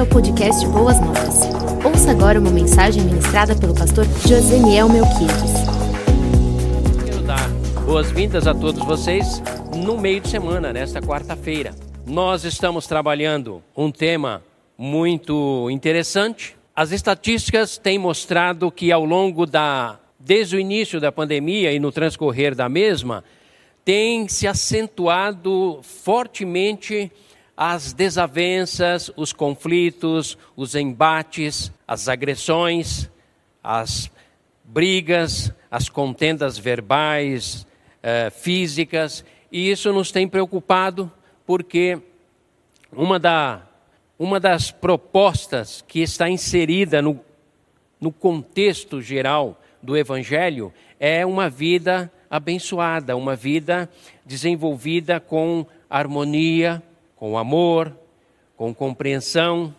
bem-vindo ao podcast Boas Novas. Ouça agora uma mensagem ministrada pelo pastor Joseniel Melquides. Quero dar boas-vindas a todos vocês no meio de semana, nesta quarta-feira. Nós estamos trabalhando um tema muito interessante. As estatísticas têm mostrado que ao longo da desde o início da pandemia e no transcorrer da mesma, tem se acentuado fortemente as desavenças, os conflitos, os embates, as agressões, as brigas, as contendas verbais, eh, físicas, e isso nos tem preocupado porque uma, da, uma das propostas que está inserida no, no contexto geral do Evangelho é uma vida abençoada, uma vida desenvolvida com harmonia, com amor, com compreensão,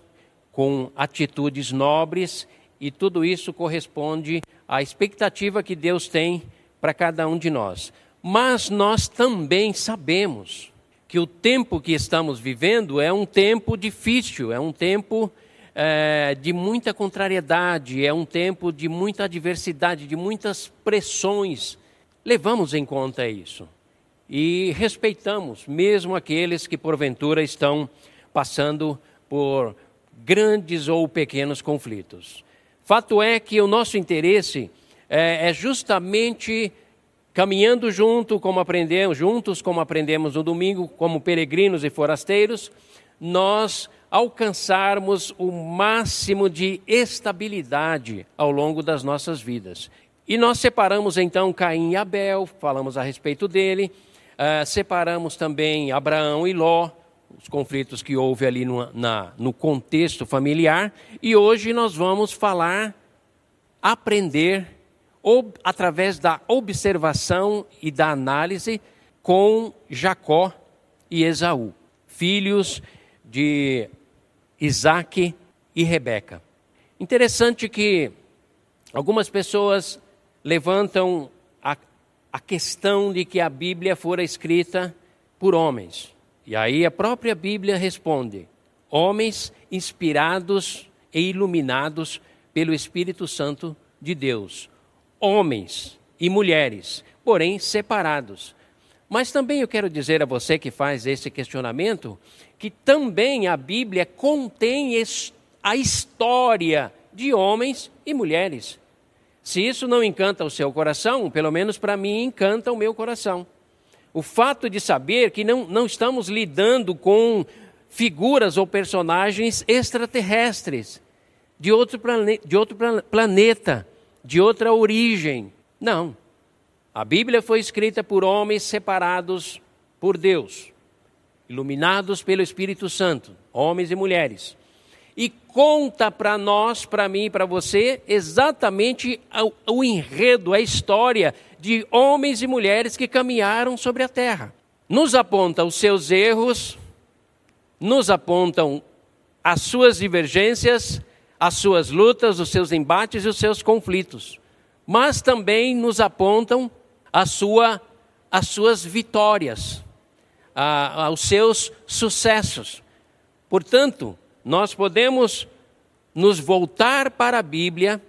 com atitudes nobres, e tudo isso corresponde à expectativa que Deus tem para cada um de nós. Mas nós também sabemos que o tempo que estamos vivendo é um tempo difícil, é um tempo é, de muita contrariedade, é um tempo de muita adversidade, de muitas pressões. Levamos em conta isso e respeitamos mesmo aqueles que porventura estão passando por grandes ou pequenos conflitos. Fato é que o nosso interesse é, é justamente caminhando junto, como aprendemos, juntos, como aprendemos no domingo, como peregrinos e forasteiros, nós alcançarmos o máximo de estabilidade ao longo das nossas vidas. E nós separamos então Caim e Abel, falamos a respeito dele, Uh, separamos também Abraão e Ló, os conflitos que houve ali no, na, no contexto familiar. E hoje nós vamos falar, aprender, ob, através da observação e da análise, com Jacó e Esaú, filhos de Isaac e Rebeca. Interessante que algumas pessoas levantam a questão de que a Bíblia fora escrita por homens. E aí a própria Bíblia responde: homens inspirados e iluminados pelo Espírito Santo de Deus. Homens e mulheres, porém separados. Mas também eu quero dizer a você que faz esse questionamento que também a Bíblia contém a história de homens e mulheres se isso não encanta o seu coração, pelo menos para mim encanta o meu coração. O fato de saber que não, não estamos lidando com figuras ou personagens extraterrestres, de outro, plane, de outro planeta, de outra origem. Não. A Bíblia foi escrita por homens separados por Deus, iluminados pelo Espírito Santo, homens e mulheres e conta para nós, para mim e para você, exatamente o, enredo, a história de homens e mulheres que caminharam sobre a terra. Nos aponta os seus erros, nos apontam as suas divergências, as suas lutas, os seus embates e os seus conflitos, mas também nos apontam a sua, as suas vitórias, a, a, os seus sucessos. Portanto, nós podemos nos voltar para a Bíblia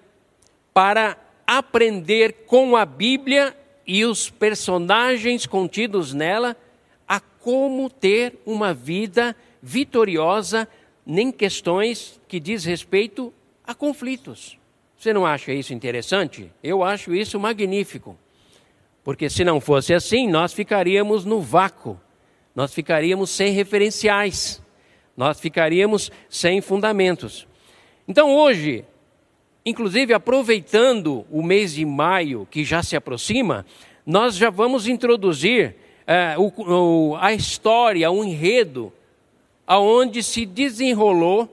para aprender com a Bíblia e os personagens contidos nela a como ter uma vida vitoriosa em questões que diz respeito a conflitos. Você não acha isso interessante? Eu acho isso magnífico. Porque se não fosse assim, nós ficaríamos no vácuo, nós ficaríamos sem referenciais nós ficaríamos sem fundamentos. Então hoje, inclusive aproveitando o mês de maio que já se aproxima, nós já vamos introduzir é, o, o, a história, o enredo, aonde se desenrolou,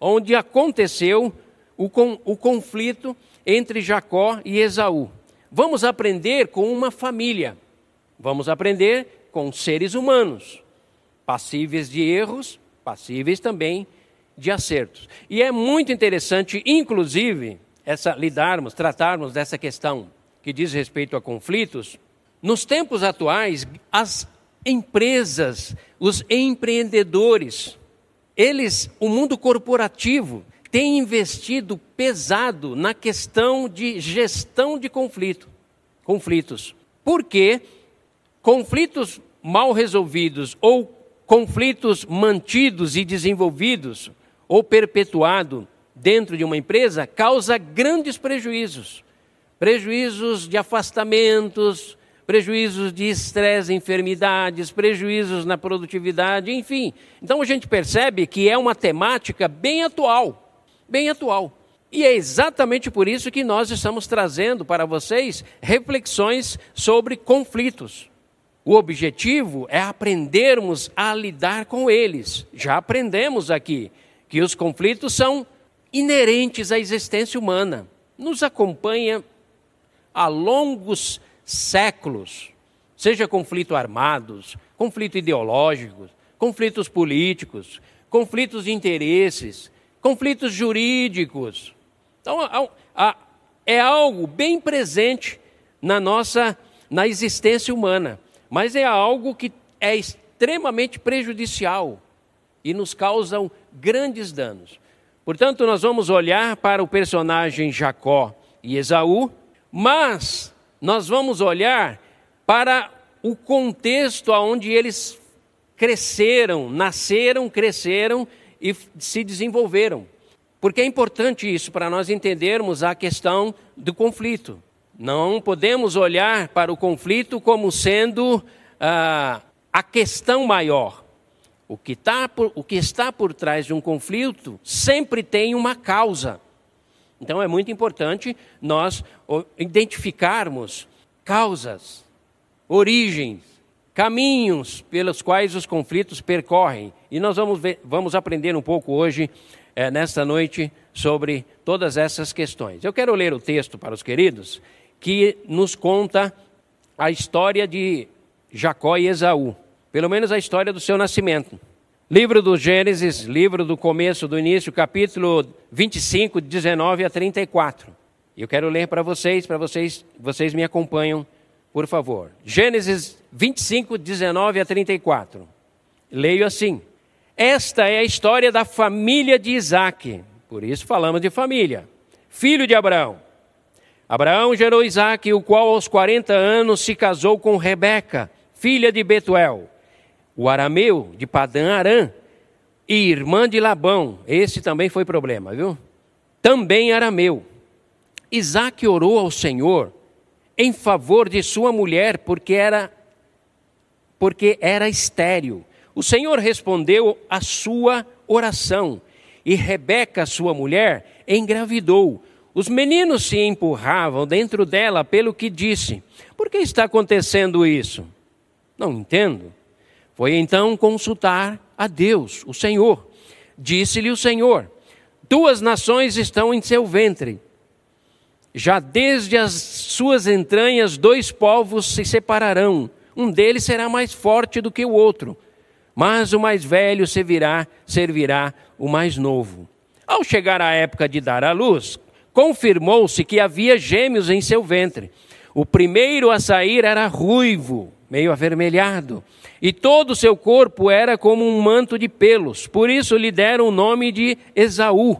onde aconteceu o, o conflito entre Jacó e Esaú. Vamos aprender com uma família, vamos aprender com seres humanos, passíveis de erros, passíveis também de acertos. E é muito interessante, inclusive, essa lidarmos, tratarmos dessa questão que diz respeito a conflitos. Nos tempos atuais, as empresas, os empreendedores eles, o mundo corporativo, tem investido pesado na questão de gestão de conflito, conflitos. Porque conflitos mal resolvidos ou conflitos mantidos e desenvolvidos ou perpetuado dentro de uma empresa causa grandes prejuízos. Prejuízos de afastamentos, prejuízos de estresse, enfermidades, prejuízos na produtividade, enfim. Então a gente percebe que é uma temática bem atual, bem atual. E é exatamente por isso que nós estamos trazendo para vocês reflexões sobre conflitos. O objetivo é aprendermos a lidar com eles. Já aprendemos aqui que os conflitos são inerentes à existência humana. Nos acompanha há longos séculos, seja conflito armados, conflito ideológicos, conflitos políticos, conflitos de interesses, conflitos jurídicos. Então, é algo bem presente na nossa na existência humana mas é algo que é extremamente prejudicial e nos causam grandes danos. Portanto, nós vamos olhar para o personagem Jacó e Esaú, mas nós vamos olhar para o contexto onde eles cresceram, nasceram, cresceram e se desenvolveram. Porque é importante isso para nós entendermos a questão do conflito. Não podemos olhar para o conflito como sendo ah, a questão maior. O que, tá por, o que está por trás de um conflito sempre tem uma causa. Então é muito importante nós identificarmos causas, origens, caminhos pelos quais os conflitos percorrem. E nós vamos, ver, vamos aprender um pouco hoje, é, nesta noite, sobre todas essas questões. Eu quero ler o texto para os queridos que nos conta a história de Jacó e Esaú, pelo menos a história do seu nascimento. Livro do Gênesis, livro do começo, do início, capítulo 25, 19 a 34. Eu quero ler para vocês, para vocês, vocês me acompanham, por favor. Gênesis 25, 19 a 34. Leio assim: Esta é a história da família de Isaac, por isso falamos de família, filho de Abraão. Abraão gerou Isaac, o qual aos 40 anos se casou com Rebeca, filha de Betuel, o arameu de Padã Arã, e irmã de Labão. Esse também foi problema, viu? Também arameu. Isaac orou ao Senhor em favor de sua mulher, porque era porque era estéril. O Senhor respondeu a sua oração, e Rebeca, sua mulher, engravidou os meninos se empurravam dentro dela pelo que disse: Por que está acontecendo isso? Não entendo. Foi então consultar a Deus, o Senhor. Disse-lhe o Senhor: Duas nações estão em seu ventre. Já desde as suas entranhas, dois povos se separarão. Um deles será mais forte do que o outro, mas o mais velho servirá, servirá o mais novo. Ao chegar a época de dar à luz, confirmou-se que havia gêmeos em seu ventre. O primeiro a sair era ruivo, meio avermelhado, e todo o seu corpo era como um manto de pelos, por isso lhe deram o nome de Esaú.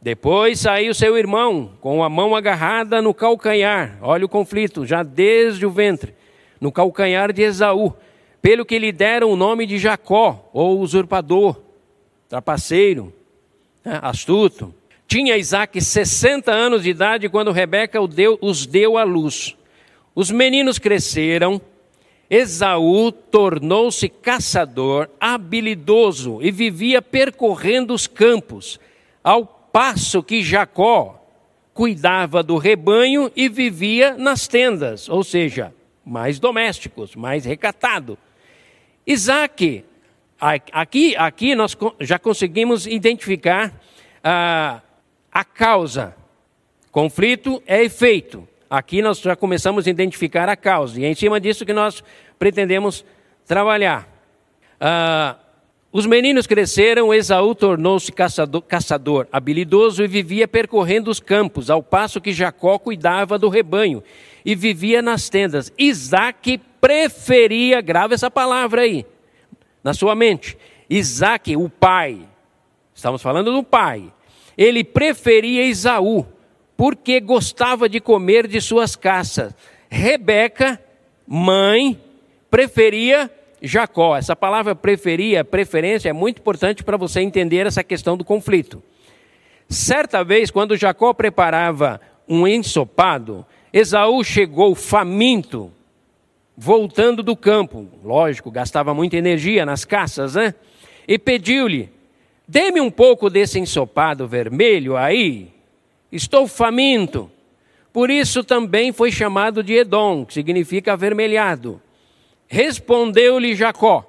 Depois saiu seu irmão, com a mão agarrada no calcanhar, olha o conflito, já desde o ventre, no calcanhar de Esaú, pelo que lhe deram o nome de Jacó, ou usurpador, trapaceiro, né, astuto. Tinha Isaac 60 anos de idade quando Rebeca os deu à luz. Os meninos cresceram, Esaú tornou-se caçador habilidoso e vivia percorrendo os campos, ao passo que Jacó cuidava do rebanho e vivia nas tendas, ou seja, mais domésticos, mais recatado. Isaac, aqui, aqui nós já conseguimos identificar ah, a causa. Conflito é efeito. Aqui nós já começamos a identificar a causa, e é em cima disso que nós pretendemos trabalhar. Ah, os meninos cresceram, Esaú tornou-se caçador, caçador, habilidoso e vivia percorrendo os campos, ao passo que Jacó cuidava do rebanho e vivia nas tendas. Isaac preferia, grave essa palavra aí, na sua mente. Isaac, o pai, estamos falando do pai, ele preferia Esaú, porque gostava de comer de suas caças. Rebeca, mãe, preferia Jacó. Essa palavra preferia, preferência, é muito importante para você entender essa questão do conflito. Certa vez, quando Jacó preparava um ensopado, Esaú chegou faminto, voltando do campo. Lógico, gastava muita energia nas caças, né? E pediu-lhe: Dê-me um pouco desse ensopado vermelho aí. Estou faminto. Por isso também foi chamado de Edom, que significa avermelhado. Respondeu-lhe Jacó: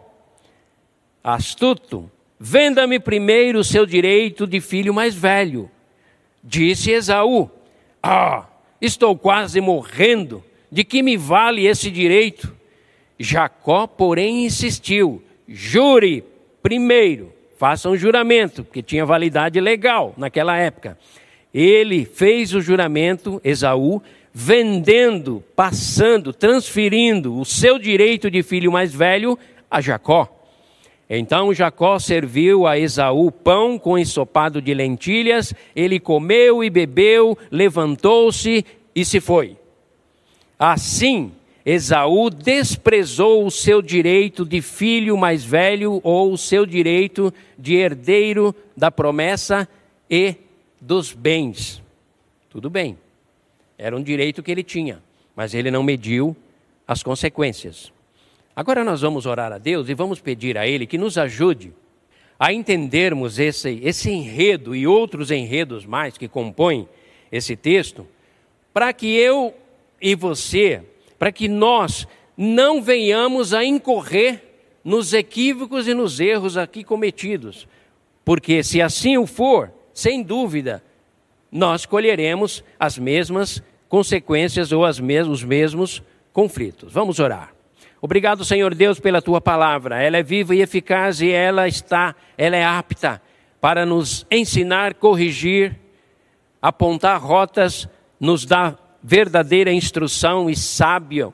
Astuto, venda-me primeiro o seu direito de filho mais velho. Disse Esaú: Ah, estou quase morrendo. De que me vale esse direito? Jacó, porém, insistiu: Jure primeiro, faça um juramento, porque tinha validade legal naquela época. Ele fez o juramento, Esaú, vendendo, passando, transferindo o seu direito de filho mais velho a Jacó. Então Jacó serviu a Esaú pão com ensopado de lentilhas, ele comeu e bebeu, levantou-se e se foi. Assim, Esaú desprezou o seu direito de filho mais velho ou o seu direito de herdeiro da promessa e dos bens. Tudo bem. Era um direito que ele tinha, mas ele não mediu as consequências. Agora nós vamos orar a Deus e vamos pedir a Ele que nos ajude a entendermos esse, esse enredo e outros enredos mais que compõem esse texto, para que eu e você, para que nós não venhamos a incorrer nos equívocos e nos erros aqui cometidos. Porque se assim o for, sem dúvida, nós colheremos as mesmas consequências ou as mes os mesmos conflitos. Vamos orar. Obrigado, Senhor Deus, pela tua palavra. Ela é viva e eficaz e ela está, ela é apta para nos ensinar, corrigir, apontar rotas, nos dar verdadeira instrução e sábio,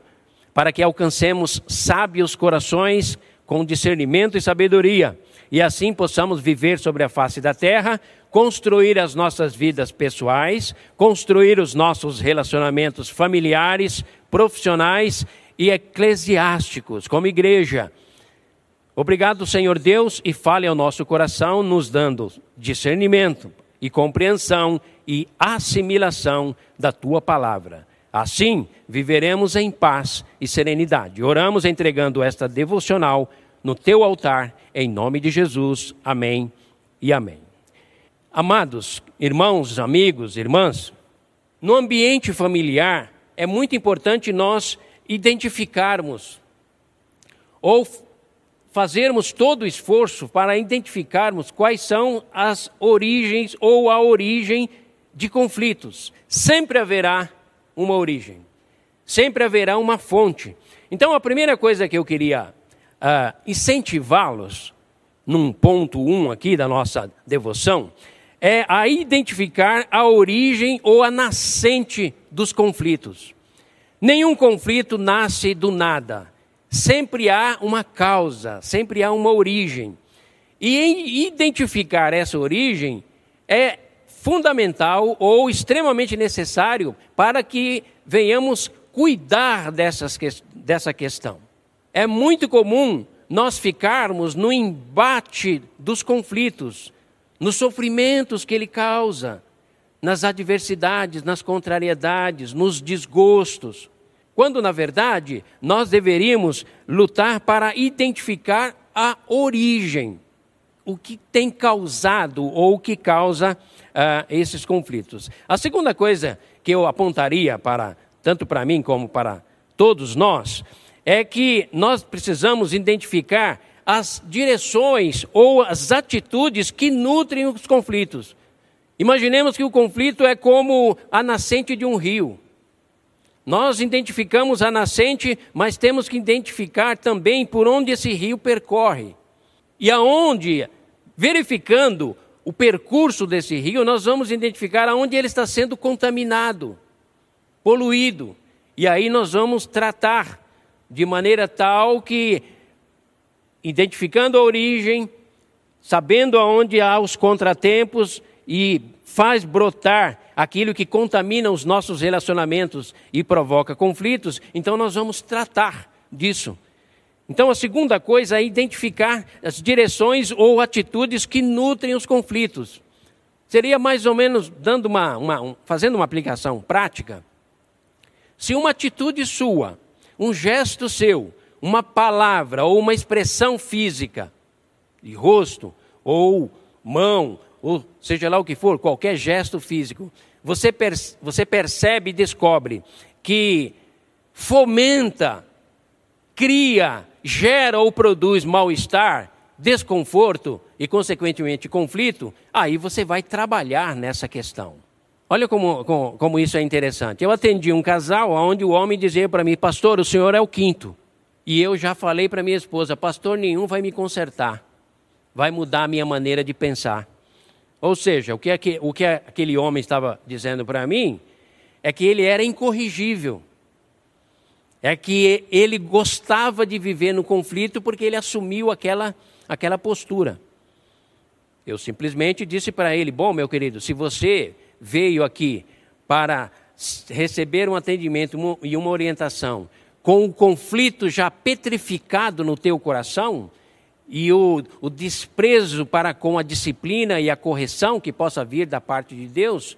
para que alcancemos sábios corações com discernimento e sabedoria, e assim possamos viver sobre a face da terra construir as nossas vidas pessoais, construir os nossos relacionamentos familiares, profissionais e eclesiásticos, como igreja. Obrigado, Senhor Deus, e fale ao nosso coração, nos dando discernimento e compreensão e assimilação da tua palavra. Assim, viveremos em paz e serenidade. Oramos entregando esta devocional no teu altar, em nome de Jesus. Amém e amém. Amados irmãos, amigos, irmãs, no ambiente familiar é muito importante nós identificarmos ou fazermos todo o esforço para identificarmos quais são as origens ou a origem de conflitos. Sempre haverá uma origem, sempre haverá uma fonte. Então, a primeira coisa que eu queria uh, incentivá-los, num ponto 1 um aqui da nossa devoção, é a identificar a origem ou a nascente dos conflitos. Nenhum conflito nasce do nada. Sempre há uma causa, sempre há uma origem. E identificar essa origem é fundamental ou extremamente necessário para que venhamos cuidar dessas, dessa questão. É muito comum nós ficarmos no embate dos conflitos, nos sofrimentos que ele causa, nas adversidades, nas contrariedades, nos desgostos. Quando, na verdade, nós deveríamos lutar para identificar a origem, o que tem causado ou o que causa uh, esses conflitos. A segunda coisa que eu apontaria para, tanto para mim como para todos nós, é que nós precisamos identificar as direções ou as atitudes que nutrem os conflitos. Imaginemos que o conflito é como a nascente de um rio. Nós identificamos a nascente, mas temos que identificar também por onde esse rio percorre. E aonde, verificando o percurso desse rio, nós vamos identificar aonde ele está sendo contaminado, poluído. E aí nós vamos tratar de maneira tal que identificando a origem, sabendo aonde há os contratempos e faz brotar aquilo que contamina os nossos relacionamentos e provoca conflitos, então nós vamos tratar disso. Então a segunda coisa é identificar as direções ou atitudes que nutrem os conflitos. Seria mais ou menos dando uma, uma um, fazendo uma aplicação prática. Se uma atitude sua, um gesto seu, uma palavra ou uma expressão física, de rosto ou mão, ou seja lá o que for, qualquer gesto físico, você, você percebe e descobre que fomenta, cria, gera ou produz mal-estar, desconforto e, consequentemente, conflito, aí você vai trabalhar nessa questão. Olha como, como, como isso é interessante. Eu atendi um casal onde o homem dizia para mim, pastor, o senhor é o quinto. E eu já falei para minha esposa, pastor nenhum vai me consertar, vai mudar a minha maneira de pensar. Ou seja, o que, o que aquele homem estava dizendo para mim é que ele era incorrigível. É que ele gostava de viver no conflito porque ele assumiu aquela, aquela postura. Eu simplesmente disse para ele: Bom, meu querido, se você veio aqui para receber um atendimento e uma orientação com o conflito já petrificado no teu coração, e o, o desprezo para com a disciplina e a correção que possa vir da parte de Deus,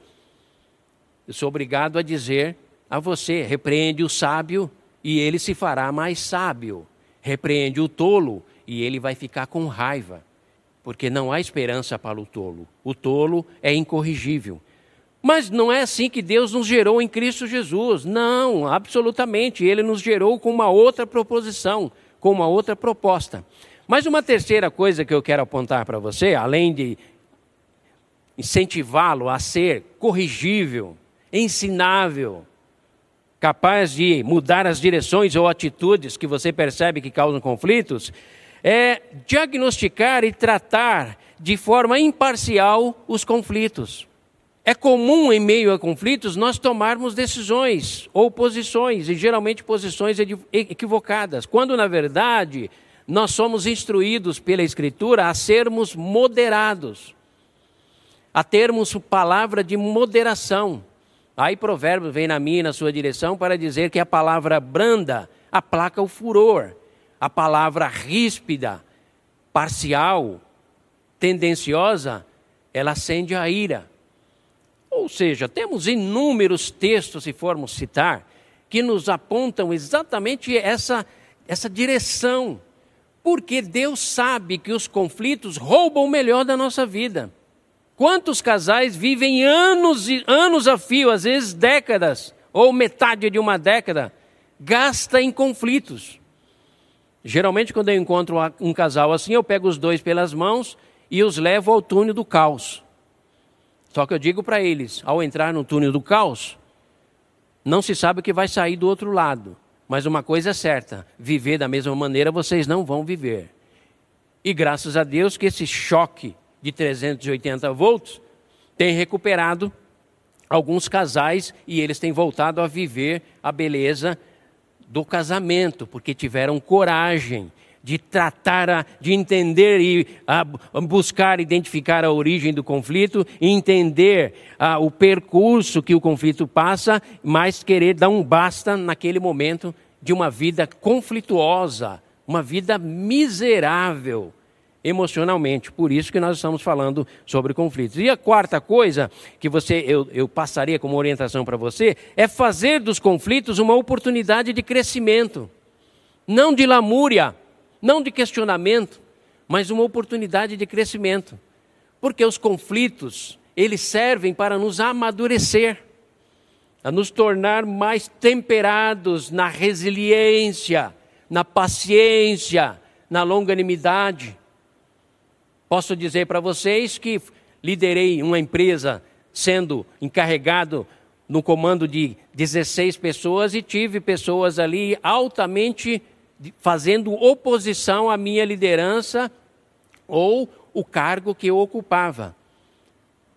eu sou obrigado a dizer a você: repreende o sábio e ele se fará mais sábio. Repreende o tolo e ele vai ficar com raiva, porque não há esperança para o tolo. O tolo é incorrigível. Mas não é assim que Deus nos gerou em Cristo Jesus. Não, absolutamente. Ele nos gerou com uma outra proposição, com uma outra proposta. Mas uma terceira coisa que eu quero apontar para você, além de incentivá-lo a ser corrigível, ensinável, capaz de mudar as direções ou atitudes que você percebe que causam conflitos, é diagnosticar e tratar de forma imparcial os conflitos. É comum, em meio a conflitos, nós tomarmos decisões ou posições, e geralmente posições equivocadas, quando na verdade nós somos instruídos pela Escritura a sermos moderados, a termos palavra de moderação. Aí Provérbios vem na minha na sua direção para dizer que a palavra branda aplaca o furor, a palavra ríspida, parcial, tendenciosa, ela acende a ira. Ou seja, temos inúmeros textos, se formos citar, que nos apontam exatamente essa, essa direção porque Deus sabe que os conflitos roubam o melhor da nossa vida. Quantos casais vivem anos e anos a fio, às vezes décadas, ou metade de uma década, gasta em conflitos. Geralmente, quando eu encontro um casal assim, eu pego os dois pelas mãos e os levo ao túnel do caos. Só que eu digo para eles: ao entrar no túnel do caos, não se sabe o que vai sair do outro lado. Mas uma coisa é certa: viver da mesma maneira vocês não vão viver. E graças a Deus que esse choque de 380 volts tem recuperado alguns casais e eles têm voltado a viver a beleza do casamento, porque tiveram coragem de tratar, de entender e buscar identificar a origem do conflito, entender o percurso que o conflito passa, mas querer dar um basta naquele momento de uma vida conflituosa, uma vida miserável emocionalmente. Por isso que nós estamos falando sobre conflitos. E a quarta coisa que você eu, eu passaria como orientação para você é fazer dos conflitos uma oportunidade de crescimento, não de lamúria não de questionamento, mas uma oportunidade de crescimento. Porque os conflitos, eles servem para nos amadurecer, a nos tornar mais temperados na resiliência, na paciência, na longanimidade. Posso dizer para vocês que liderei uma empresa sendo encarregado no comando de 16 pessoas e tive pessoas ali altamente fazendo oposição à minha liderança ou o cargo que eu ocupava.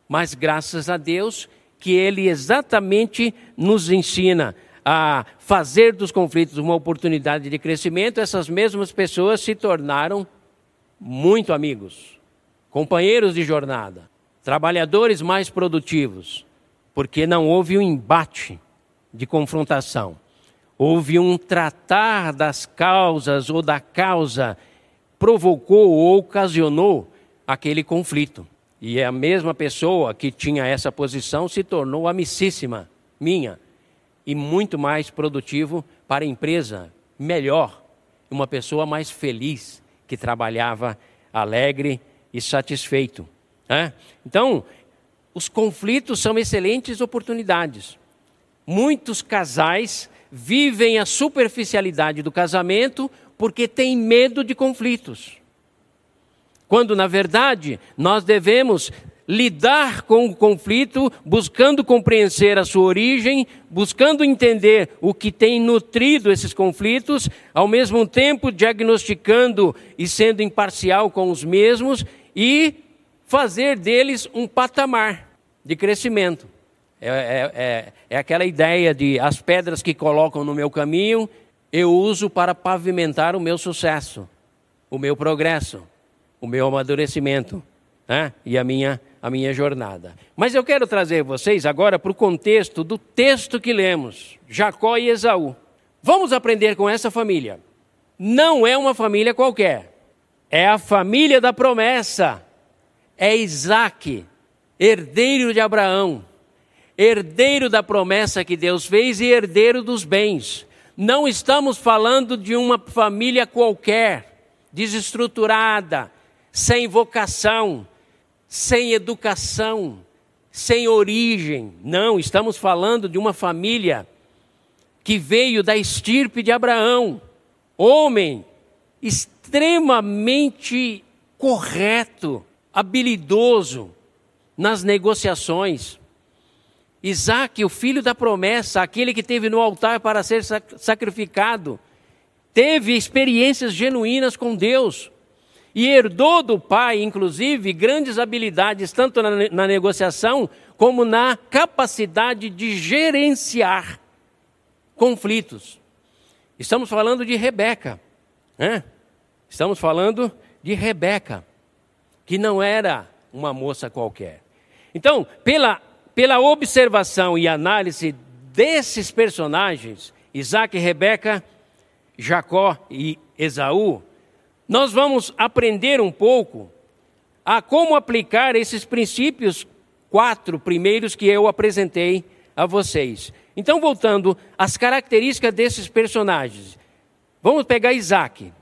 Mas graças a Deus que Ele exatamente nos ensina a fazer dos conflitos uma oportunidade de crescimento, essas mesmas pessoas se tornaram muito amigos. companheiros de jornada, trabalhadores mais produtivos, porque não houve um embate de confrontação. Houve um tratar das causas ou da causa provocou ou ocasionou aquele conflito. E a mesma pessoa que tinha essa posição se tornou amicíssima minha e muito mais produtivo para a empresa, melhor, uma pessoa mais feliz que trabalhava alegre e satisfeito. Né? Então, os conflitos são excelentes oportunidades. Muitos casais vivem a superficialidade do casamento porque têm medo de conflitos. Quando, na verdade, nós devemos lidar com o conflito, buscando compreender a sua origem, buscando entender o que tem nutrido esses conflitos, ao mesmo tempo diagnosticando e sendo imparcial com os mesmos e fazer deles um patamar de crescimento. É, é, é, é aquela ideia de as pedras que colocam no meu caminho, eu uso para pavimentar o meu sucesso, o meu progresso, o meu amadurecimento né? e a minha, a minha jornada. Mas eu quero trazer vocês agora para o contexto do texto que lemos, Jacó e Esaú. Vamos aprender com essa família. Não é uma família qualquer, é a família da promessa. É Isaac, herdeiro de Abraão herdeiro da promessa que Deus fez e herdeiro dos bens. Não estamos falando de uma família qualquer, desestruturada, sem vocação, sem educação, sem origem. Não, estamos falando de uma família que veio da estirpe de Abraão, homem extremamente correto, habilidoso nas negociações Isaac, o filho da promessa, aquele que teve no altar para ser sacrificado, teve experiências genuínas com Deus e herdou do pai, inclusive, grandes habilidades, tanto na, na negociação como na capacidade de gerenciar conflitos. Estamos falando de Rebeca, né? Estamos falando de Rebeca, que não era uma moça qualquer. Então, pela pela observação e análise desses personagens, Isaac, Rebeca, Jacó e Esaú, nós vamos aprender um pouco a como aplicar esses princípios quatro primeiros que eu apresentei a vocês. Então, voltando às características desses personagens, vamos pegar Isaac.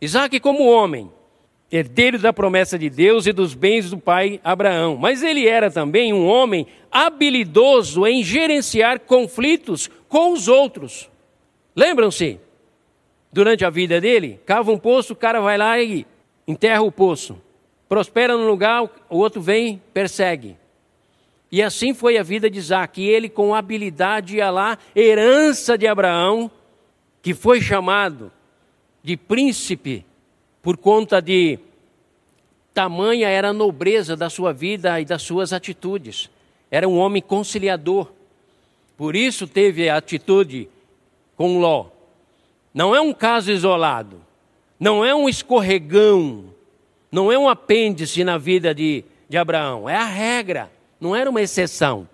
Isaac, como homem, herdeiro da promessa de Deus e dos bens do pai Abraão. Mas ele era também um homem habilidoso em gerenciar conflitos com os outros. Lembram-se? Durante a vida dele, cava um poço, o cara vai lá e enterra o poço. Prospera no lugar, o outro vem, persegue. E assim foi a vida de Isaac. E ele, com habilidade, ia lá, herança de Abraão, que foi chamado de príncipe por conta de tamanha era a nobreza da sua vida e das suas atitudes. Era um homem conciliador. Por isso teve a atitude com Ló. Não é um caso isolado, não é um escorregão, não é um apêndice na vida de, de Abraão, é a regra, não era uma exceção.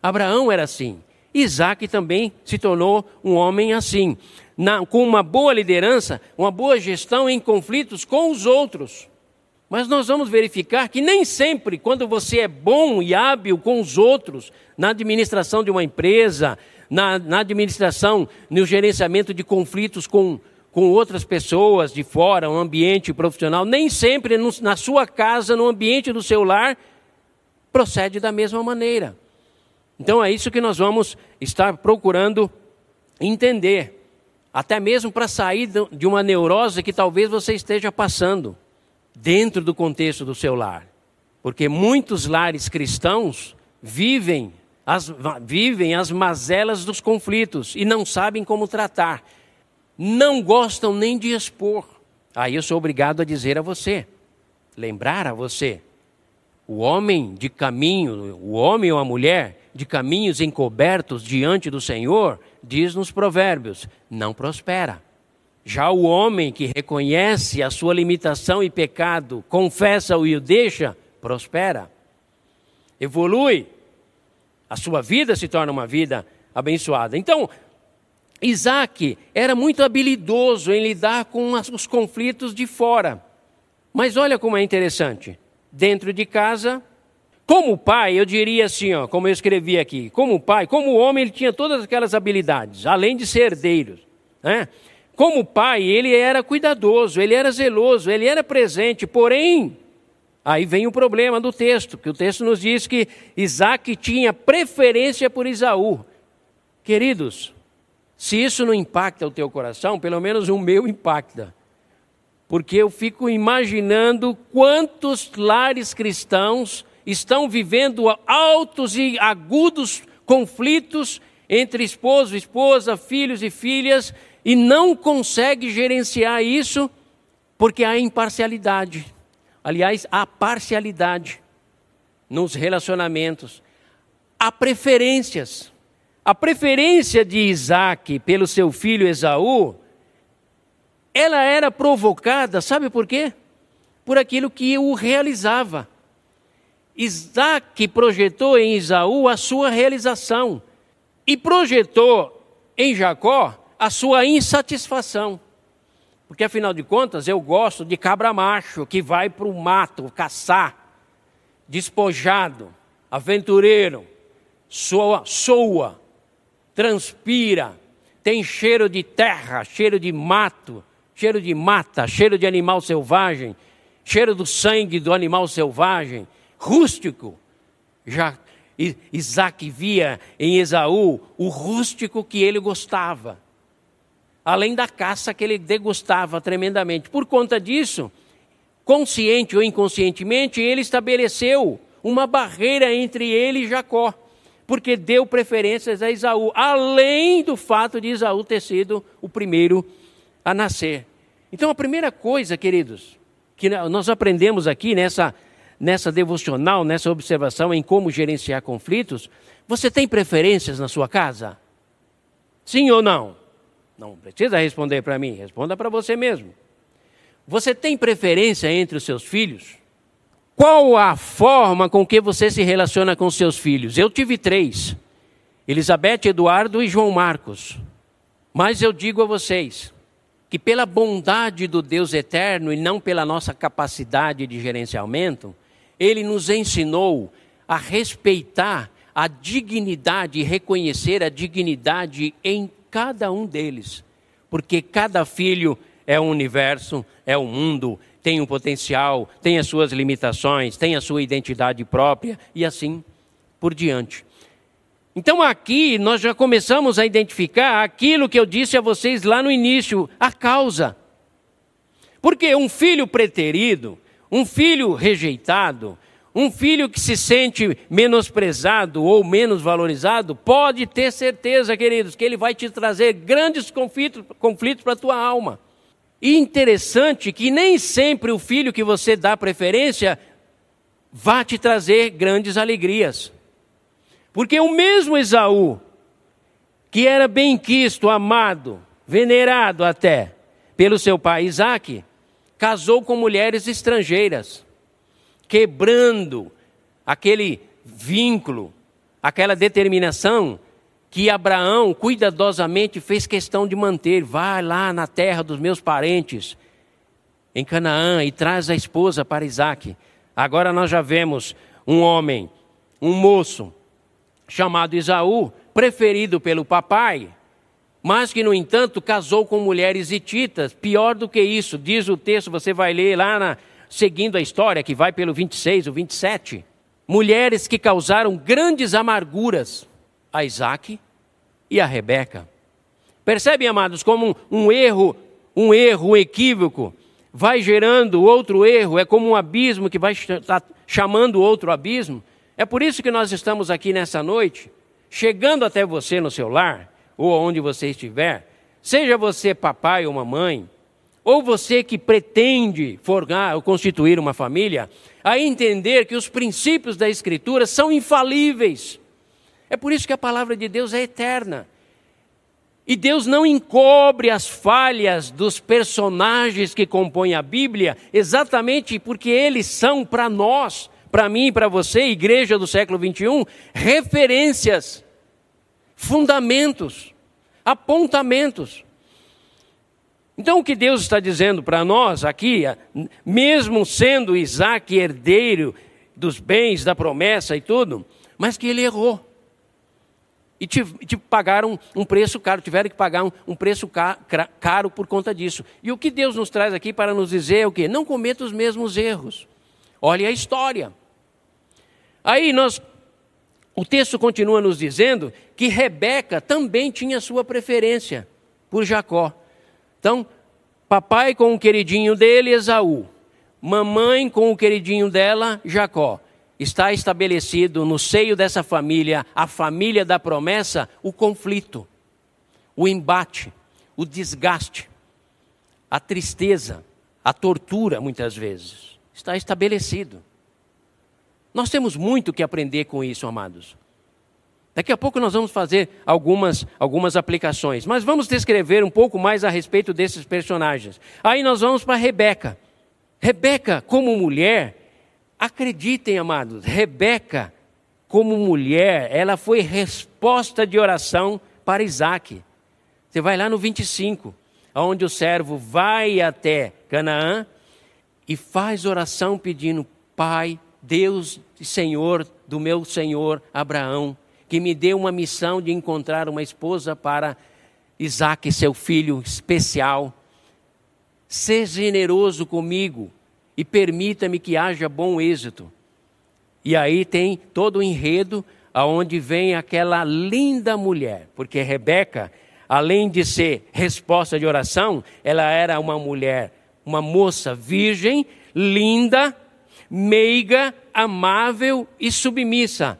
Abraão era assim. Isaac também se tornou um homem assim na, com uma boa liderança, uma boa gestão em conflitos com os outros. Mas nós vamos verificar que nem sempre, quando você é bom e hábil com os outros, na administração de uma empresa, na, na administração, no gerenciamento de conflitos com, com outras pessoas de fora, um ambiente profissional, nem sempre no, na sua casa, no ambiente do seu lar, procede da mesma maneira. Então é isso que nós vamos estar procurando entender até mesmo para sair de uma neurose que talvez você esteja passando dentro do contexto do seu lar. Porque muitos lares cristãos vivem as, vivem as mazelas dos conflitos e não sabem como tratar. Não gostam nem de expor. Aí eu sou obrigado a dizer a você, lembrar a você, o homem de caminho, o homem ou a mulher de caminhos encobertos diante do Senhor, diz nos Provérbios, não prospera. Já o homem que reconhece a sua limitação e pecado, confessa-o e o deixa, prospera, evolui, a sua vida se torna uma vida abençoada. Então, Isaac era muito habilidoso em lidar com os conflitos de fora. Mas olha como é interessante. Dentro de casa, como pai, eu diria assim, ó, como eu escrevi aqui, como pai, como homem, ele tinha todas aquelas habilidades, além de ser herdeiro. Né? Como pai, ele era cuidadoso, ele era zeloso, ele era presente, porém, aí vem o problema do texto, que o texto nos diz que Isaac tinha preferência por Isaú. Queridos, se isso não impacta o teu coração, pelo menos o meu impacta. Porque eu fico imaginando quantos lares cristãos estão vivendo altos e agudos conflitos entre esposo, esposa, filhos e filhas e não consegue gerenciar isso porque há imparcialidade. Aliás, há parcialidade nos relacionamentos. Há preferências. A preferência de Isaac pelo seu filho Esaú, ela era provocada, sabe por quê? Por aquilo que o realizava. Isaac projetou em Esaú a sua realização e projetou em Jacó a sua insatisfação. Porque afinal de contas, eu gosto de cabra macho que vai para o mato caçar, despojado, aventureiro, soa, soa, transpira, tem cheiro de terra, cheiro de mato, cheiro de mata, cheiro de animal selvagem, cheiro do sangue do animal selvagem, rústico. Já Isaac via em Esaú o rústico que ele gostava, além da caça que ele degustava tremendamente. Por conta disso, consciente ou inconscientemente, ele estabeleceu uma barreira entre ele e Jacó porque deu preferências a Isaú, além do fato de Isaú ter sido o primeiro a nascer. Então, a primeira coisa, queridos, que nós aprendemos aqui nessa, nessa devocional, nessa observação em como gerenciar conflitos, você tem preferências na sua casa? Sim ou não? Não precisa responder para mim, responda para você mesmo. Você tem preferência entre os seus filhos? Qual a forma com que você se relaciona com seus filhos? Eu tive três: Elizabeth, Eduardo e João Marcos. Mas eu digo a vocês que, pela bondade do Deus eterno e não pela nossa capacidade de gerenciamento, Ele nos ensinou a respeitar a dignidade reconhecer a dignidade em cada um deles. Porque cada filho é um universo, é um mundo, tem um potencial, tem as suas limitações, tem a sua identidade própria e assim por diante. Então aqui nós já começamos a identificar aquilo que eu disse a vocês lá no início, a causa. Porque um filho preterido, um filho rejeitado, um filho que se sente menosprezado ou menos valorizado, pode ter certeza, queridos, que ele vai te trazer grandes conflitos, conflitos para a tua alma. E interessante que nem sempre o filho que você dá preferência vai te trazer grandes alegrias. Porque o mesmo Esaú, que era bem quisto, amado, venerado até pelo seu pai Isaac, casou com mulheres estrangeiras, quebrando aquele vínculo, aquela determinação que Abraão cuidadosamente fez questão de manter. Vai lá na terra dos meus parentes, em Canaã, e traz a esposa para Isaac. Agora nós já vemos um homem, um moço, chamado Isaú, preferido pelo papai, mas que, no entanto, casou com mulheres hititas. Pior do que isso, diz o texto, você vai ler lá na, seguindo a história, que vai pelo 26 ou 27. Mulheres que causaram grandes amarguras a Isaac e a Rebeca. Percebem, amados, como um, um erro, um erro, um equívoco, vai gerando outro erro, é como um abismo que vai tá chamando outro abismo. É por isso que nós estamos aqui nessa noite, chegando até você no seu lar, ou onde você estiver, seja você papai ou mamãe, ou você que pretende formar ou constituir uma família, a entender que os princípios da Escritura são infalíveis. É por isso que a palavra de Deus é eterna. E Deus não encobre as falhas dos personagens que compõem a Bíblia, exatamente porque eles são para nós, para mim e para você, igreja do século 21, referências, fundamentos, apontamentos. Então, o que Deus está dizendo para nós aqui, mesmo sendo Isaac herdeiro dos bens, da promessa e tudo, mas que ele errou. E te, te pagaram um preço caro, tiveram que pagar um, um preço caro, por conta disso. E o que Deus nos traz aqui para nos dizer é o quê? Não cometa os mesmos erros. Olhe a história. Aí nós, o texto continua nos dizendo que Rebeca também tinha sua preferência por Jacó. Então, papai com o queridinho dele, Esaú. Mamãe com o queridinho dela, Jacó. Está estabelecido no seio dessa família, a família da promessa, o conflito, o embate, o desgaste, a tristeza, a tortura, muitas vezes. Está estabelecido. Nós temos muito que aprender com isso, amados. Daqui a pouco nós vamos fazer algumas, algumas aplicações, mas vamos descrever um pouco mais a respeito desses personagens. Aí nós vamos para Rebeca. Rebeca, como mulher, acreditem, amados, Rebeca, como mulher, ela foi resposta de oração para Isaac. Você vai lá no 25, onde o servo vai até Canaã e faz oração pedindo: Pai, Deus e Senhor do meu Senhor Abraão, que me deu uma missão de encontrar uma esposa para Isaac, seu filho especial. Seja generoso comigo e permita-me que haja bom êxito. E aí tem todo o enredo aonde vem aquela linda mulher, porque Rebeca, além de ser resposta de oração, ela era uma mulher, uma moça virgem, linda, meiga, amável e submissa.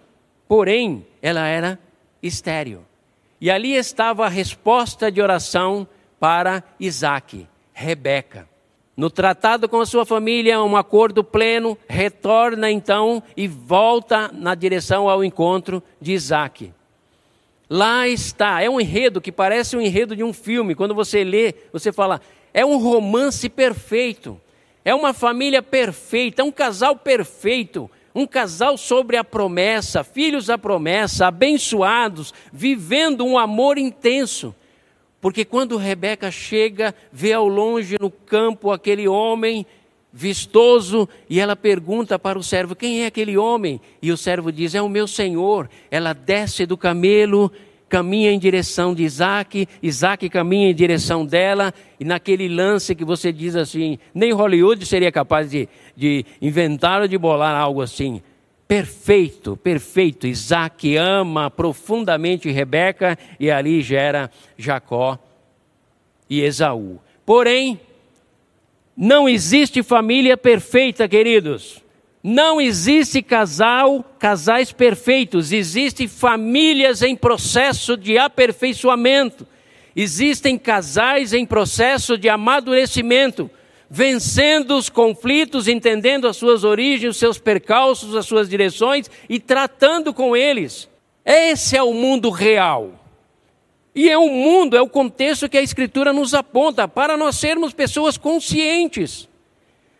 Porém, ela era estéril. E ali estava a resposta de oração para Isaac, Rebeca. No tratado com a sua família, um acordo pleno, retorna então e volta na direção ao encontro de Isaac. Lá está, é um enredo que parece um enredo de um filme. Quando você lê, você fala, é um romance perfeito, é uma família perfeita, é um casal perfeito, um casal sobre a promessa, filhos da promessa, abençoados, vivendo um amor intenso. Porque quando Rebeca chega, vê ao longe no campo aquele homem vistoso e ela pergunta para o servo: Quem é aquele homem? E o servo diz: É o meu senhor. Ela desce do camelo caminha em direção de Isaac, Isaac caminha em direção dela, e naquele lance que você diz assim, nem Hollywood seria capaz de, de inventar ou de bolar algo assim. Perfeito, perfeito. Isaac ama profundamente Rebeca e ali gera Jacó e Esaú. Porém, não existe família perfeita, queridos. Não existe casal, casais perfeitos, existem famílias em processo de aperfeiçoamento. Existem casais em processo de amadurecimento, vencendo os conflitos, entendendo as suas origens, os seus percalços, as suas direções e tratando com eles. Esse é o mundo real. E é o mundo, é o contexto que a Escritura nos aponta para nós sermos pessoas conscientes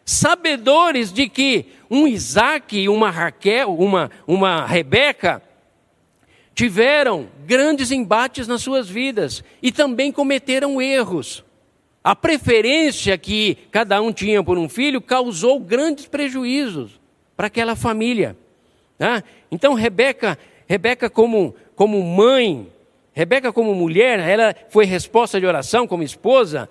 sabedores de que um Isaac e uma Raquel, uma, uma Rebeca, tiveram grandes embates nas suas vidas e também cometeram erros. A preferência que cada um tinha por um filho causou grandes prejuízos para aquela família. Tá? Então, Rebeca, Rebeca como, como mãe, Rebeca como mulher, ela foi resposta de oração como esposa,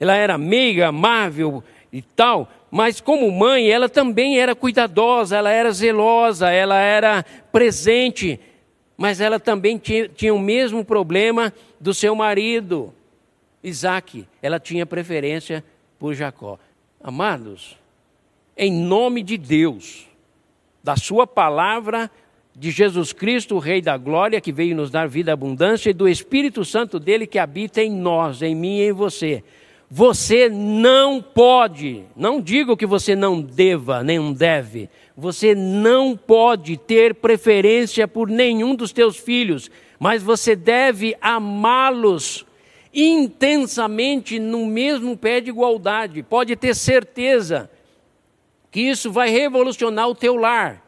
ela era meiga, amável e tal, mas como mãe, ela também era cuidadosa, ela era zelosa, ela era presente, mas ela também tinha, o mesmo problema do seu marido, Isaac. Ela tinha preferência por Jacó. Amados, em nome de Deus, da Sua palavra, de Jesus Cristo, o Rei da Glória, que veio nos dar vida abundância, e do Espírito Santo dele que habita em nós, em mim e em você você não pode, não digo que você não deva, nem deve, você não pode ter preferência por nenhum dos teus filhos, mas você deve amá-los intensamente no mesmo pé de igualdade. Pode ter certeza que isso vai revolucionar o teu lar,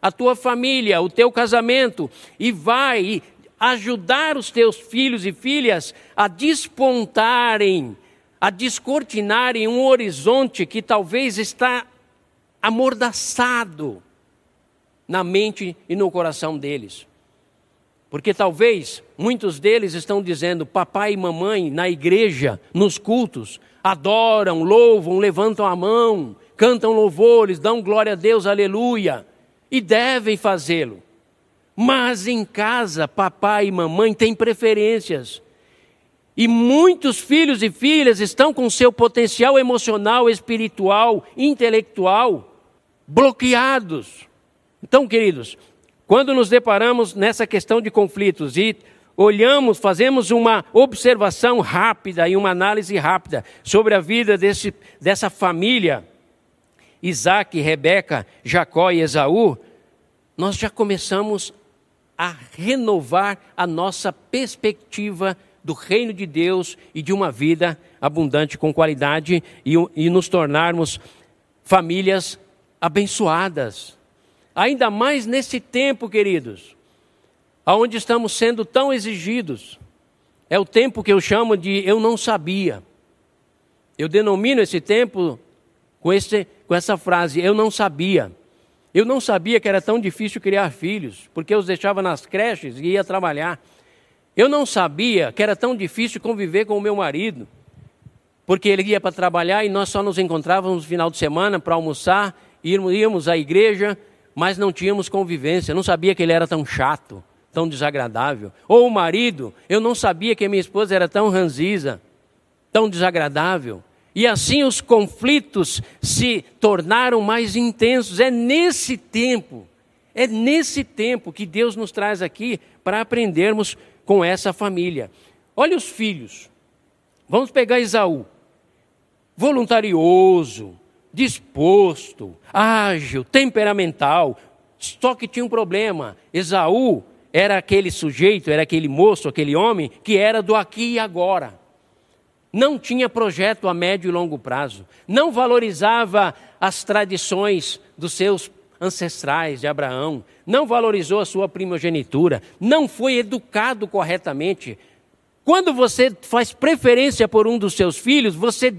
a tua família, o teu casamento e vai ajudar os teus filhos e filhas a despontarem, a descortinarem um horizonte que talvez está amordaçado na mente e no coração deles. Porque talvez muitos deles estão dizendo, papai e mamãe na igreja, nos cultos, adoram, louvam, levantam a mão, cantam louvores, dão glória a Deus, aleluia, e devem fazê-lo. Mas em casa, papai e mamãe têm preferências. E muitos filhos e filhas estão com seu potencial emocional, espiritual, intelectual bloqueados. Então, queridos, quando nos deparamos nessa questão de conflitos e olhamos, fazemos uma observação rápida e uma análise rápida sobre a vida desse, dessa família, Isaac, Rebeca, Jacó e Esaú, nós já começamos a renovar a nossa perspectiva do reino de Deus e de uma vida abundante com qualidade e, e nos tornarmos famílias abençoadas. Ainda mais nesse tempo, queridos, aonde estamos sendo tão exigidos. É o tempo que eu chamo de eu não sabia. Eu denomino esse tempo com, esse, com essa frase, eu não sabia. Eu não sabia que era tão difícil criar filhos, porque eu os deixava nas creches e ia trabalhar. Eu não sabia que era tão difícil conviver com o meu marido, porque ele ia para trabalhar e nós só nos encontrávamos no final de semana para almoçar, íamos à igreja, mas não tínhamos convivência. Eu não sabia que ele era tão chato, tão desagradável. Ou o marido, eu não sabia que a minha esposa era tão ranziza, tão desagradável. E assim os conflitos se tornaram mais intensos. É nesse tempo, é nesse tempo que Deus nos traz aqui para aprendermos com essa família. Olha os filhos. Vamos pegar Esaú. Voluntarioso, disposto, ágil, temperamental. Só que tinha um problema. Esaú era aquele sujeito, era aquele moço, aquele homem que era do aqui e agora não tinha projeto a médio e longo prazo, não valorizava as tradições dos seus ancestrais de Abraão, não valorizou a sua primogenitura, não foi educado corretamente. Quando você faz preferência por um dos seus filhos, você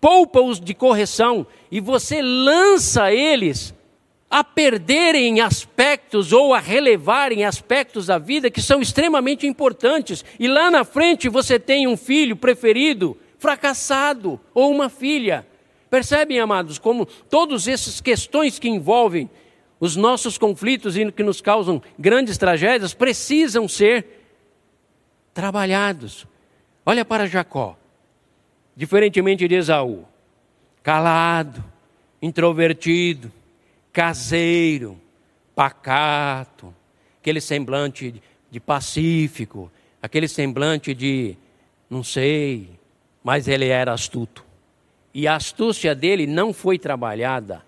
poupa-os de correção e você lança eles a perderem aspectos ou a relevarem aspectos da vida que são extremamente importantes. E lá na frente você tem um filho preferido, fracassado, ou uma filha. Percebem, amados, como todas essas questões que envolvem os nossos conflitos e que nos causam grandes tragédias precisam ser trabalhados. Olha para Jacó, diferentemente de Esaú, calado, introvertido, caseiro, pacato, aquele semblante de pacífico, aquele semblante de não sei, mas ele era astuto. E a astúcia dele não foi trabalhada,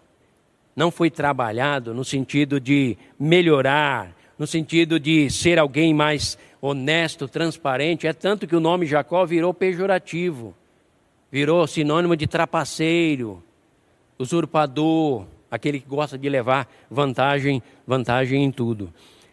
não foi trabalhado no sentido de melhorar, no sentido de ser alguém mais honesto, transparente. É tanto que o nome Jacó virou pejorativo, virou sinônimo de trapaceiro, usurpador, aquele que gosta de levar vantagem, vantagem em tudo.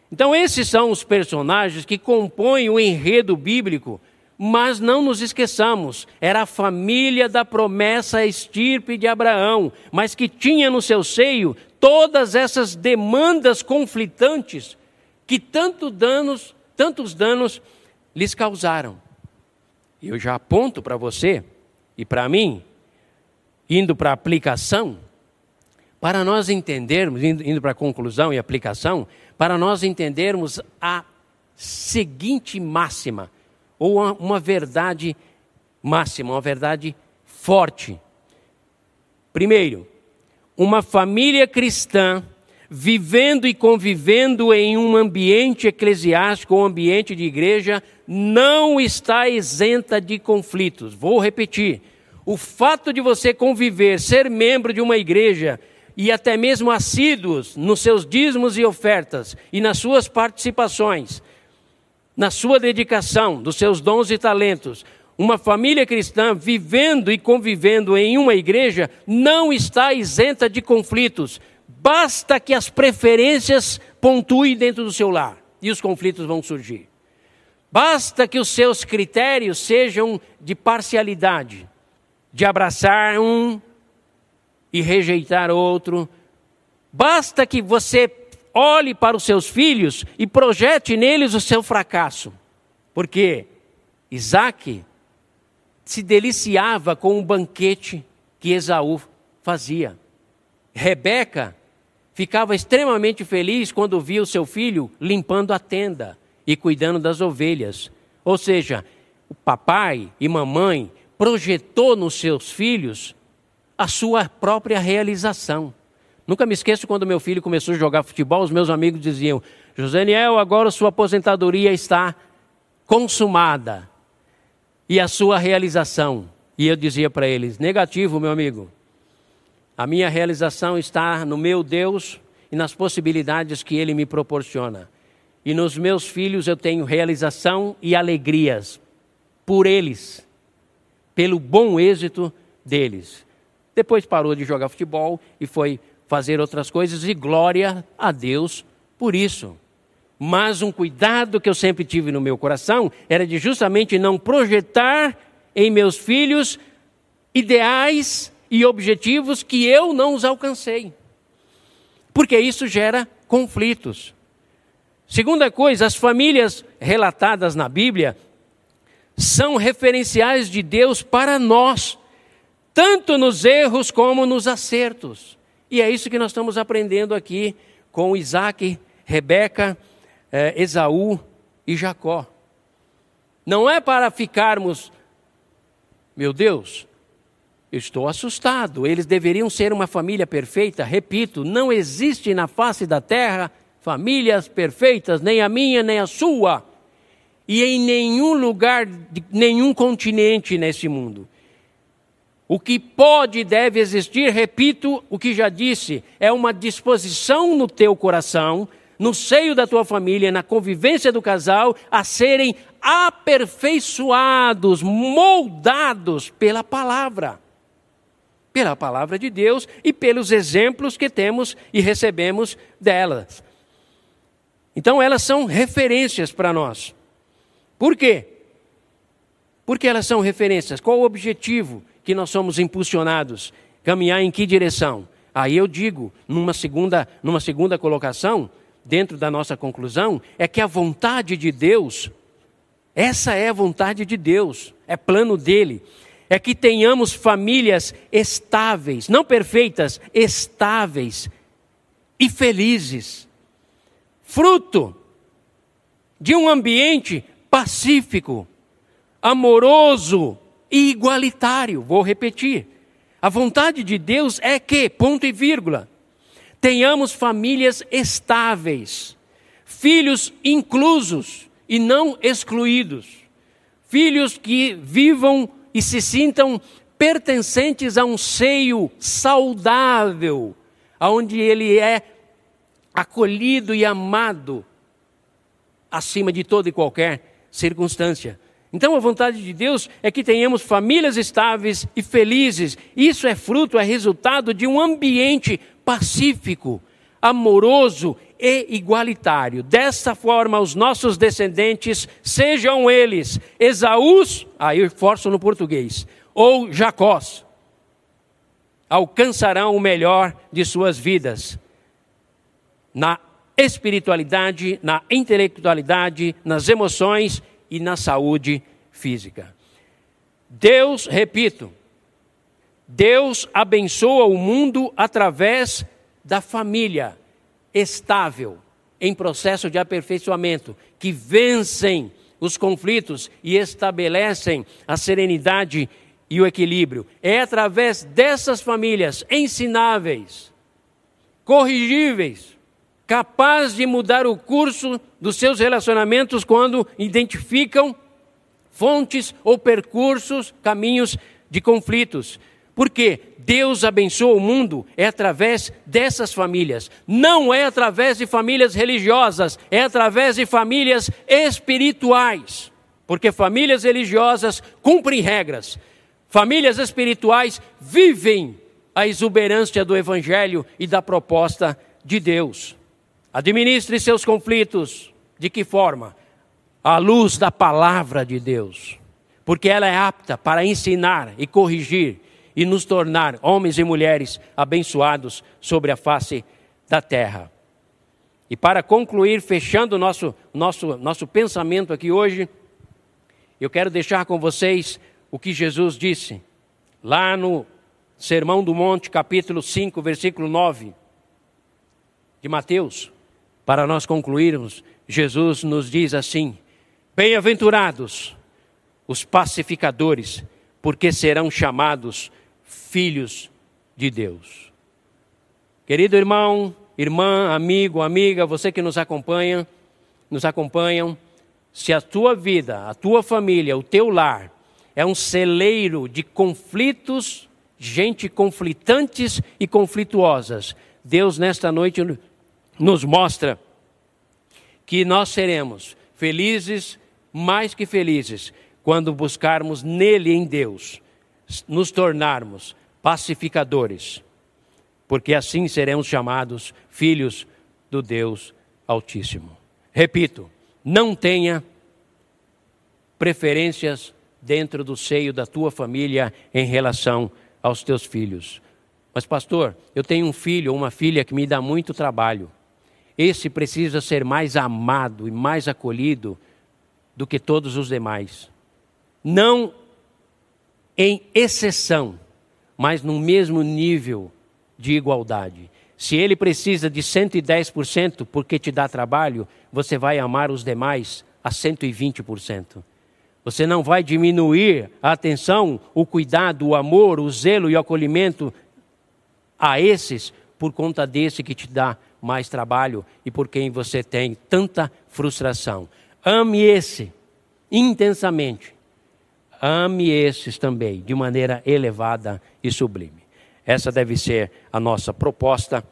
Então esses são os personagens que compõem o enredo bíblico, mas não nos esqueçamos, era a família da promessa estirpe de Abraão, mas que tinha no seu seio todas essas demandas conflitantes que tanto danos, tantos danos lhes causaram. Eu já aponto para você e para mim, indo para a aplicação, para nós entendermos, indo para a conclusão e aplicação, para nós entendermos a seguinte máxima, ou uma, uma verdade máxima, uma verdade forte. Primeiro, uma família cristã vivendo e convivendo em um ambiente eclesiástico ou ambiente de igreja não está isenta de conflitos. Vou repetir. O fato de você conviver, ser membro de uma igreja, e até mesmo assíduos nos seus dízimos e ofertas e nas suas participações, na sua dedicação, dos seus dons e talentos, uma família cristã vivendo e convivendo em uma igreja não está isenta de conflitos. Basta que as preferências pontuem dentro do seu lar e os conflitos vão surgir. Basta que os seus critérios sejam de parcialidade, de abraçar um e rejeitar outro. Basta que você olhe para os seus filhos e projete neles o seu fracasso. Porque Isaac se deliciava com o banquete que Esaú fazia. Rebeca ficava extremamente feliz quando via o seu filho limpando a tenda e cuidando das ovelhas. Ou seja, o papai e mamãe projetou nos seus filhos a sua própria realização. Nunca me esqueço quando meu filho começou a jogar futebol, os meus amigos diziam: Joseniel, agora sua aposentadoria está consumada e a sua realização. E eu dizia para eles: negativo, meu amigo. A minha realização está no meu Deus e nas possibilidades que Ele me proporciona. E nos meus filhos eu tenho realização e alegrias por eles, pelo bom êxito deles. Depois parou de jogar futebol e foi fazer outras coisas, e glória a Deus por isso. Mas um cuidado que eu sempre tive no meu coração era de justamente não projetar em meus filhos ideais e objetivos que eu não os alcancei. Porque isso gera conflitos. Segunda coisa, as famílias relatadas na Bíblia são referenciais de Deus para nós, tanto nos erros como nos acertos. E é isso que nós estamos aprendendo aqui com Isaac, Rebeca é, Esaú e Jacó. Não é para ficarmos, meu Deus, eu estou assustado. Eles deveriam ser uma família perfeita. Repito, não existe na face da terra famílias perfeitas, nem a minha, nem a sua. E em nenhum lugar, nenhum continente nesse mundo. O que pode e deve existir, repito o que já disse, é uma disposição no teu coração no seio da tua família, na convivência do casal, a serem aperfeiçoados, moldados pela palavra. Pela palavra de Deus e pelos exemplos que temos e recebemos delas. Então, elas são referências para nós. Por quê? Porque elas são referências. Qual o objetivo que nós somos impulsionados? Caminhar em que direção? Aí eu digo, numa segunda, numa segunda colocação, dentro da nossa conclusão é que a vontade de Deus, essa é a vontade de Deus, é plano dele, é que tenhamos famílias estáveis, não perfeitas, estáveis e felizes, fruto de um ambiente pacífico, amoroso igualitário. Vou repetir. A vontade de Deus é que, ponto e vírgula, tenhamos famílias estáveis, filhos inclusos e não excluídos, filhos que vivam e se sintam pertencentes a um seio saudável, onde ele é acolhido e amado acima de toda e qualquer circunstância. Então a vontade de Deus é que tenhamos famílias estáveis e felizes. Isso é fruto, é resultado de um ambiente pacífico, amoroso e igualitário. Dessa forma, os nossos descendentes, sejam eles Esaús, aí eu forço no português, ou Jacós, alcançarão o melhor de suas vidas na espiritualidade, na intelectualidade, nas emoções e na saúde física. Deus, repito, Deus abençoa o mundo através da família estável, em processo de aperfeiçoamento, que vencem os conflitos e estabelecem a serenidade e o equilíbrio. É através dessas famílias ensináveis, corrigíveis, capazes de mudar o curso dos seus relacionamentos quando identificam fontes ou percursos, caminhos de conflitos. Porque Deus abençoa o mundo é através dessas famílias. Não é através de famílias religiosas, é através de famílias espirituais. Porque famílias religiosas cumprem regras, famílias espirituais vivem a exuberância do Evangelho e da proposta de Deus. Administre seus conflitos. De que forma? À luz da palavra de Deus. Porque ela é apta para ensinar e corrigir e nos tornar homens e mulheres abençoados sobre a face da terra. E para concluir, fechando nosso, nosso, nosso pensamento aqui hoje, eu quero deixar com vocês o que Jesus disse lá no Sermão do Monte, capítulo 5, versículo 9 de Mateus. Para nós concluirmos, Jesus nos diz assim: Bem-aventurados os pacificadores, porque serão chamados filhos de Deus. Querido irmão, irmã, amigo, amiga, você que nos acompanha, nos acompanham, se a tua vida, a tua família, o teu lar é um celeiro de conflitos, gente conflitantes e conflituosas, Deus nesta noite nos mostra que nós seremos felizes, mais que felizes, quando buscarmos nele em Deus, nos tornarmos pacificadores porque assim seremos chamados filhos do Deus Altíssimo. Repito, não tenha preferências dentro do seio da tua família em relação aos teus filhos. Mas, pastor, eu tenho um filho ou uma filha que me dá muito trabalho. Esse precisa ser mais amado e mais acolhido do que todos os demais. Não em exceção, mas no mesmo nível de igualdade. Se ele precisa de 110% porque te dá trabalho, você vai amar os demais a 120%. Você não vai diminuir a atenção, o cuidado, o amor, o zelo e o acolhimento a esses por conta desse que te dá mais trabalho e por quem você tem tanta frustração. Ame esse intensamente. Ame esses também de maneira elevada e sublime. Essa deve ser a nossa proposta.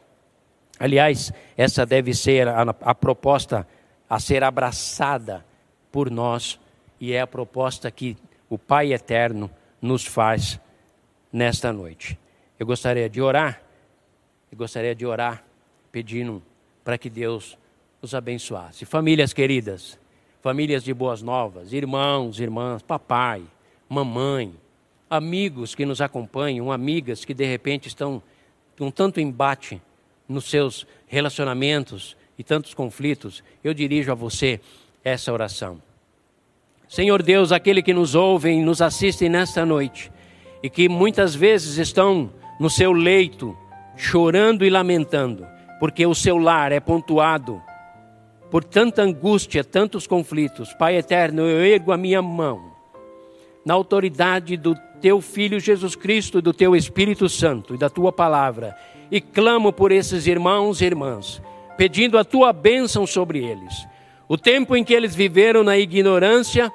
Aliás, essa deve ser a, a proposta a ser abraçada por nós e é a proposta que o Pai Eterno nos faz nesta noite. Eu gostaria de orar, eu gostaria de orar pedindo para que Deus os abençoasse. Famílias queridas, famílias de boas novas, irmãos, irmãs, papai, mamãe, amigos que nos acompanham, amigas que de repente estão com tanto embate nos seus relacionamentos e tantos conflitos, eu dirijo a você essa oração. Senhor Deus, aquele que nos ouve e nos assiste nesta noite e que muitas vezes estão no seu leito, chorando e lamentando, porque o seu lar é pontuado por tanta angústia, tantos conflitos. Pai eterno, eu ergo a minha mão na autoridade do teu Filho Jesus Cristo, do teu Espírito Santo e da tua palavra, e clamo por esses irmãos e irmãs, pedindo a tua bênção sobre eles. O tempo em que eles viveram na ignorância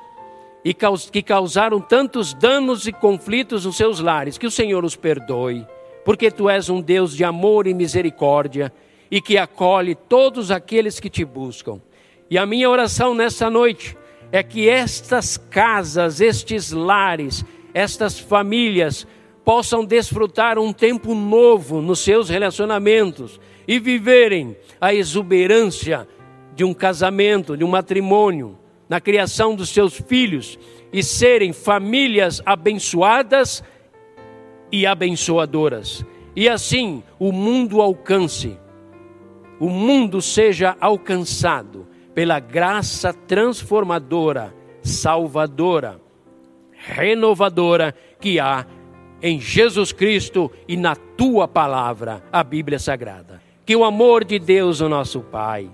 e que causaram tantos danos e conflitos nos seus lares, que o Senhor os perdoe, porque tu és um Deus de amor e misericórdia e que acolhe todos aqueles que te buscam. E a minha oração nessa noite é que estas casas, estes lares, estas famílias possam desfrutar um tempo novo nos seus relacionamentos e viverem a exuberância de um casamento, de um matrimônio, na criação dos seus filhos e serem famílias abençoadas e abençoadoras. E assim o mundo alcance, o mundo seja alcançado pela graça transformadora, salvadora renovadora que há em Jesus Cristo e na tua palavra, a Bíblia Sagrada. Que o amor de Deus, o nosso Pai,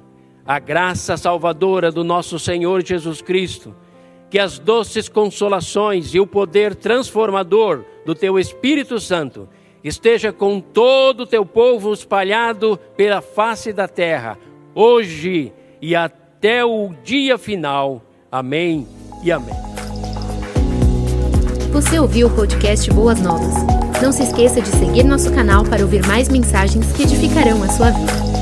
a graça salvadora do nosso Senhor Jesus Cristo, que as doces consolações e o poder transformador do teu Espírito Santo esteja com todo o teu povo espalhado pela face da terra, hoje e até o dia final. Amém e amém. Você ouviu o podcast Boas Novas? Não se esqueça de seguir nosso canal para ouvir mais mensagens que edificarão a sua vida.